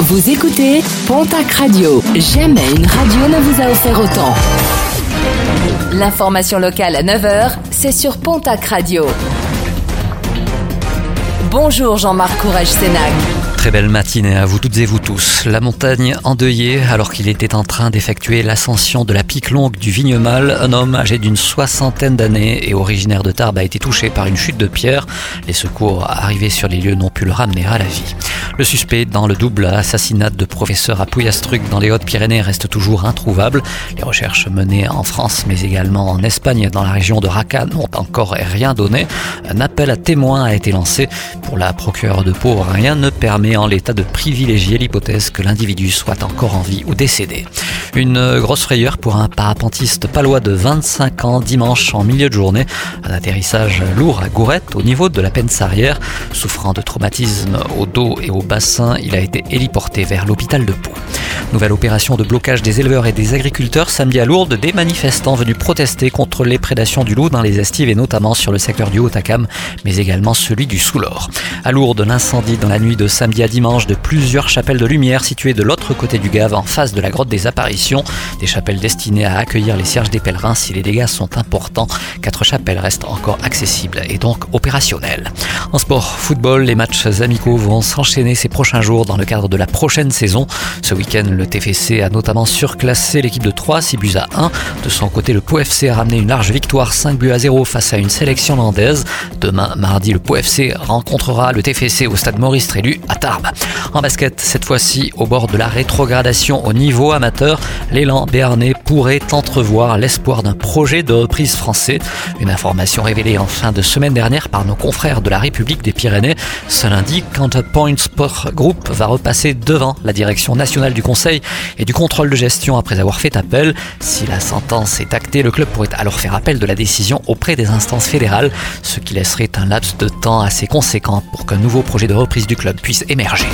Vous écoutez Pontac Radio. Jamais une radio ne vous a offert autant. L'information locale à 9h, c'est sur Pontac Radio. Bonjour Jean-Marc Courage Sénac. Très belle matinée à vous toutes et vous tous. La montagne endeuillée alors qu'il était en train d'effectuer l'ascension de la pique longue du Vignemal. Un homme âgé d'une soixantaine d'années et originaire de Tarbes a été touché par une chute de pierre. Les secours arrivés sur les lieux n'ont pu le ramener à la vie. Le suspect dans le double assassinat de professeur à Pouillastruc dans les Hautes-Pyrénées reste toujours introuvable. Les recherches menées en France mais également en Espagne dans la région de Raqqa n'ont encore rien donné. Un appel à témoins a été lancé. Pour la procureure de Pau, rien ne permet en l'état de privilégier l'hypothèse que l'individu soit encore en vie ou décédé. Une grosse frayeur pour un parapentiste palois de 25 ans dimanche en milieu de journée. Un atterrissage lourd à Gourette au niveau de la arrière. Souffrant de traumatisme au dos et au bassin, il a été héliporté vers l'hôpital de Pau. Nouvelle opération de blocage des éleveurs et des agriculteurs samedi à Lourdes, des manifestants venus protester contre les prédations du loup dans les estives et notamment sur le secteur du Haut-Acam, mais également celui du Soulor. À Lourdes, l'incendie dans la nuit de samedi à dimanche de plusieurs chapelles de lumière situées de l'autre côté du Gave en face de la grotte des apparitions, des chapelles destinées à accueillir les cierges des pèlerins si les dégâts sont importants. Quatre chapelles restent encore accessibles et donc opérationnelles. En sport, football, les matchs amicaux vont s'enchaîner ces prochains jours dans le cadre de la prochaine saison. Ce week-end, le TFC a notamment surclassé l'équipe de 3, 6 buts à 1. De son côté, le Pau a ramené une large victoire 5 buts à 0 face à une sélection landaise. Demain, mardi, le Pau rencontrera le TFC au stade Maurice Trélu à Tarbes. En basket, cette fois-ci, au bord de la rétrogradation au niveau amateur, l'élan béarnais pourrait entrevoir l'espoir d'un projet de reprise français. Une information révélée en fin de semaine dernière par nos confrères de la République des Pyrénées. Ce lundi, Counterpoint Sport Group va repasser devant la direction nationale du Et du contrôle de gestion après avoir fait appel. Si la sentence est actée, le club pourrait alors faire appel de la décision auprès des instances fédérales, ce qui laisserait un laps de temps assez conséquent pour qu'un nouveau projet de reprise du club puisse émerger.